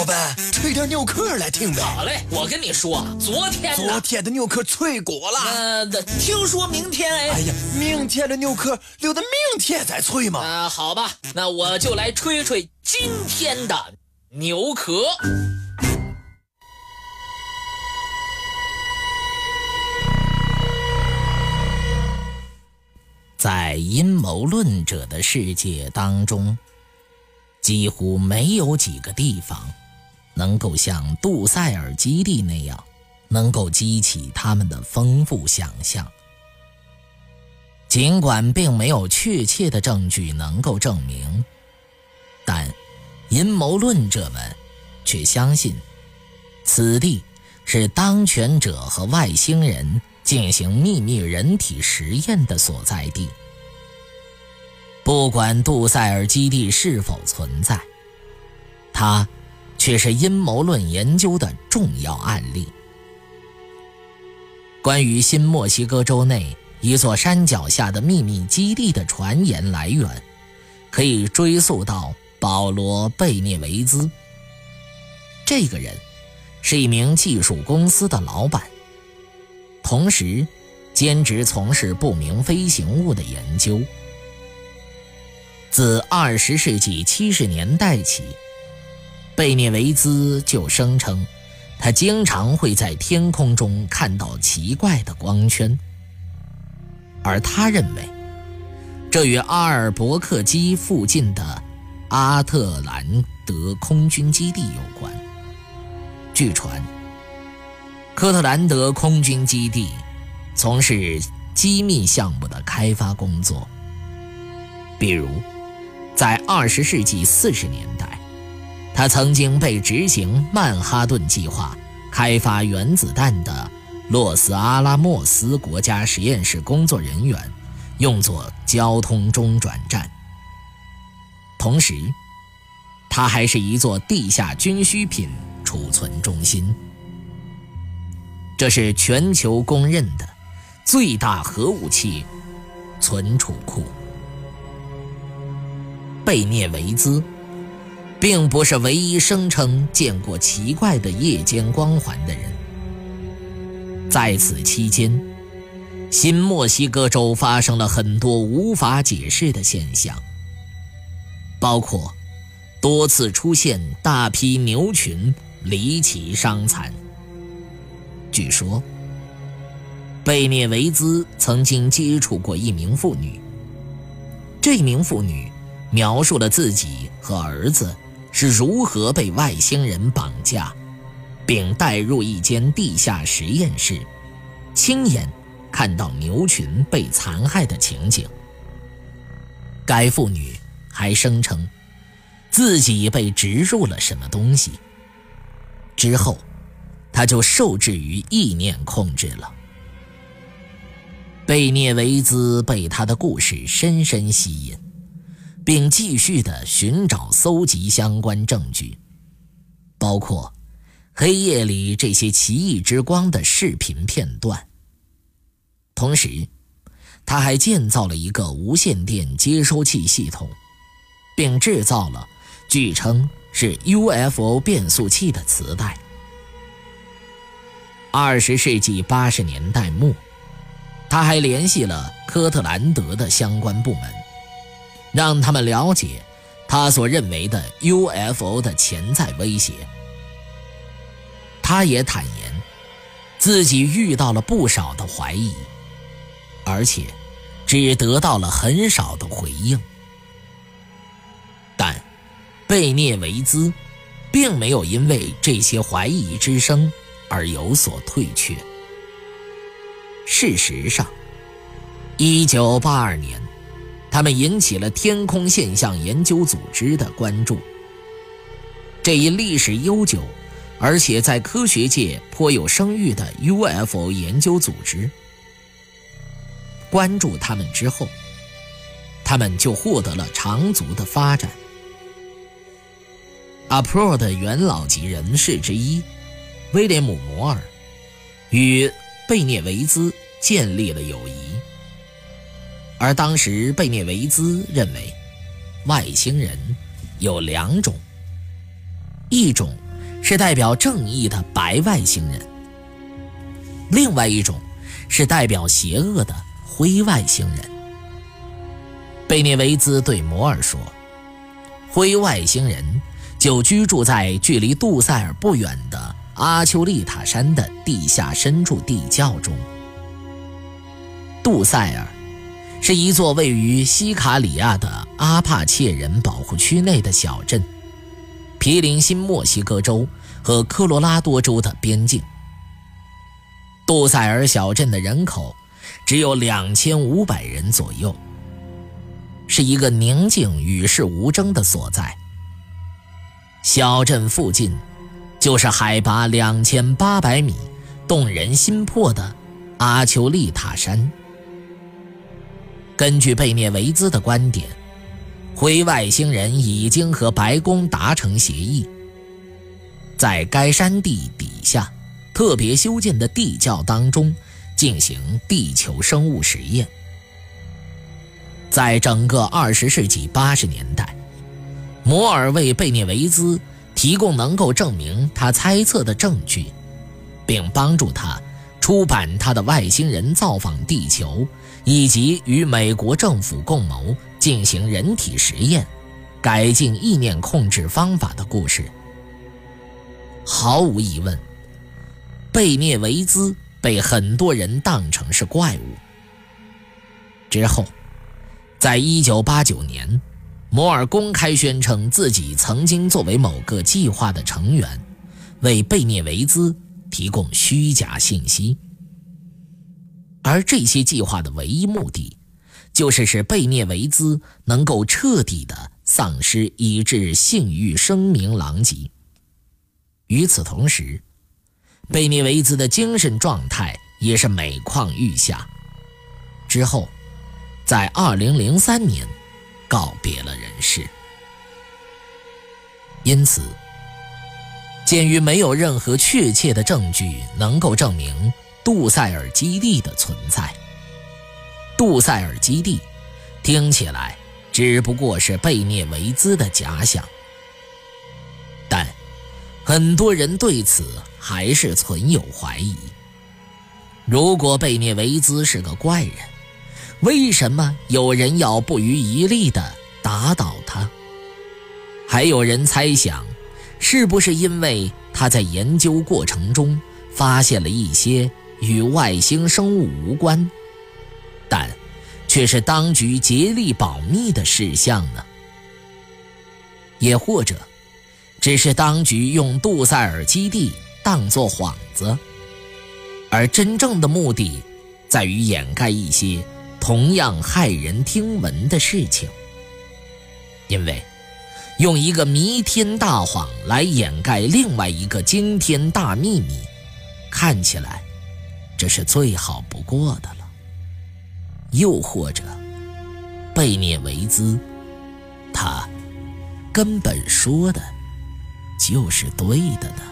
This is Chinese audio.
老板，吹点牛壳来听呗。好嘞，我跟你说，昨天昨天的牛壳脆果了。呃，听说明天哎。哎呀，明天的牛壳留到明天再吹嘛。啊，好吧，那我就来吹吹今天的牛壳。在阴谋论者的世界当中，几乎没有几个地方能够像杜塞尔基地那样，能够激起他们的丰富想象。尽管并没有确切的证据能够证明，但阴谋论者们却相信，此地是当权者和外星人。进行秘密人体实验的所在地。不管杜塞尔基地是否存在，它却是阴谋论研究的重要案例。关于新墨西哥州内一座山脚下的秘密基地的传言来源，可以追溯到保罗·贝涅维兹。这个人是一名技术公司的老板。同时，兼职从事不明飞行物的研究。自二十世纪七十年代起，贝涅维兹就声称，他经常会在天空中看到奇怪的光圈，而他认为，这与阿尔伯克基附近的阿特兰德空军基地有关。据传。科特兰德空军基地从事机密项目的开发工作，比如，在二十世纪四十年代，他曾经被执行曼哈顿计划、开发原子弹的洛斯阿拉莫斯国家实验室工作人员用作交通中转站。同时，它还是一座地下军需品储存中心。这是全球公认的最大核武器存储库。贝涅维兹并不是唯一声称见过奇怪的夜间光环的人。在此期间，新墨西哥州发生了很多无法解释的现象，包括多次出现大批牛群离奇伤残。据说，贝涅维兹曾经接触过一名妇女。这名妇女描述了自己和儿子是如何被外星人绑架，并带入一间地下实验室，亲眼看到牛群被残害的情景。该妇女还声称，自己被植入了什么东西。之后。她就受制于意念控制了。贝涅维兹被他的故事深深吸引，并继续的寻找、搜集相关证据，包括黑夜里这些奇异之光的视频片段。同时，他还建造了一个无线电接收器系统，并制造了据称是 UFO 变速器的磁带。二十世纪八十年代末，他还联系了科特兰德的相关部门，让他们了解他所认为的 UFO 的潜在威胁。他也坦言，自己遇到了不少的怀疑，而且只得到了很少的回应。但贝涅维兹并没有因为这些怀疑之声。而有所退却。事实上，1982年，他们引起了天空现象研究组织的关注。这一历史悠久，而且在科学界颇有声誉的 UFO 研究组织，关注他们之后，他们就获得了长足的发展。阿普罗的元老级人士之一。威廉姆·摩尔与贝涅维兹建立了友谊，而当时贝涅维兹认为，外星人有两种，一种是代表正义的白外星人；另外一种是代表邪恶的灰外星人。贝涅维兹对摩尔说：“灰外星人就居住在距离杜塞尔不远的阿丘利塔山的地下深处地窖中。杜塞尔是一座位于西卡里亚的阿帕切人保护区内的小镇，毗邻新墨西哥州和科罗拉多州的边境。杜塞尔小镇的人口只有两千五百人左右。”是一个宁静、与世无争的所在。小镇附近，就是海拔两千八百米、动人心魄的阿丘利塔山。根据贝涅维兹的观点，灰外星人已经和白宫达成协议，在该山地底下特别修建的地窖当中进行地球生物实验。在整个二十世纪八十年代，摩尔为贝涅维兹提供能够证明他猜测的证据，并帮助他出版他的外星人造访地球以及与美国政府共谋进行人体实验、改进意念控制方法的故事。毫无疑问，贝涅维兹被很多人当成是怪物。之后。在一九八九年，摩尔公开宣称自己曾经作为某个计划的成员，为贝涅维兹提供虚假信息。而这些计划的唯一目的，就是使贝涅维兹能够彻底的丧失，以致性欲声名狼藉。与此同时，贝涅维兹的精神状态也是每况愈下。之后。在二零零三年，告别了人世。因此，鉴于没有任何确切的证据能够证明杜塞尔基地的存在，杜塞尔基地听起来只不过是贝涅维兹的假想。但很多人对此还是存有怀疑。如果贝涅维兹是个怪人，为什么有人要不遗余力地打倒他？还有人猜想，是不是因为他在研究过程中发现了一些与外星生物无关，但却是当局竭力保密的事项呢？也或者，只是当局用杜塞尔基地当作幌子，而真正的目的在于掩盖一些。同样骇人听闻的事情，因为用一个弥天大谎来掩盖另外一个惊天大秘密，看起来这是最好不过的了。又或者，贝涅维兹他根本说的就是对的呢？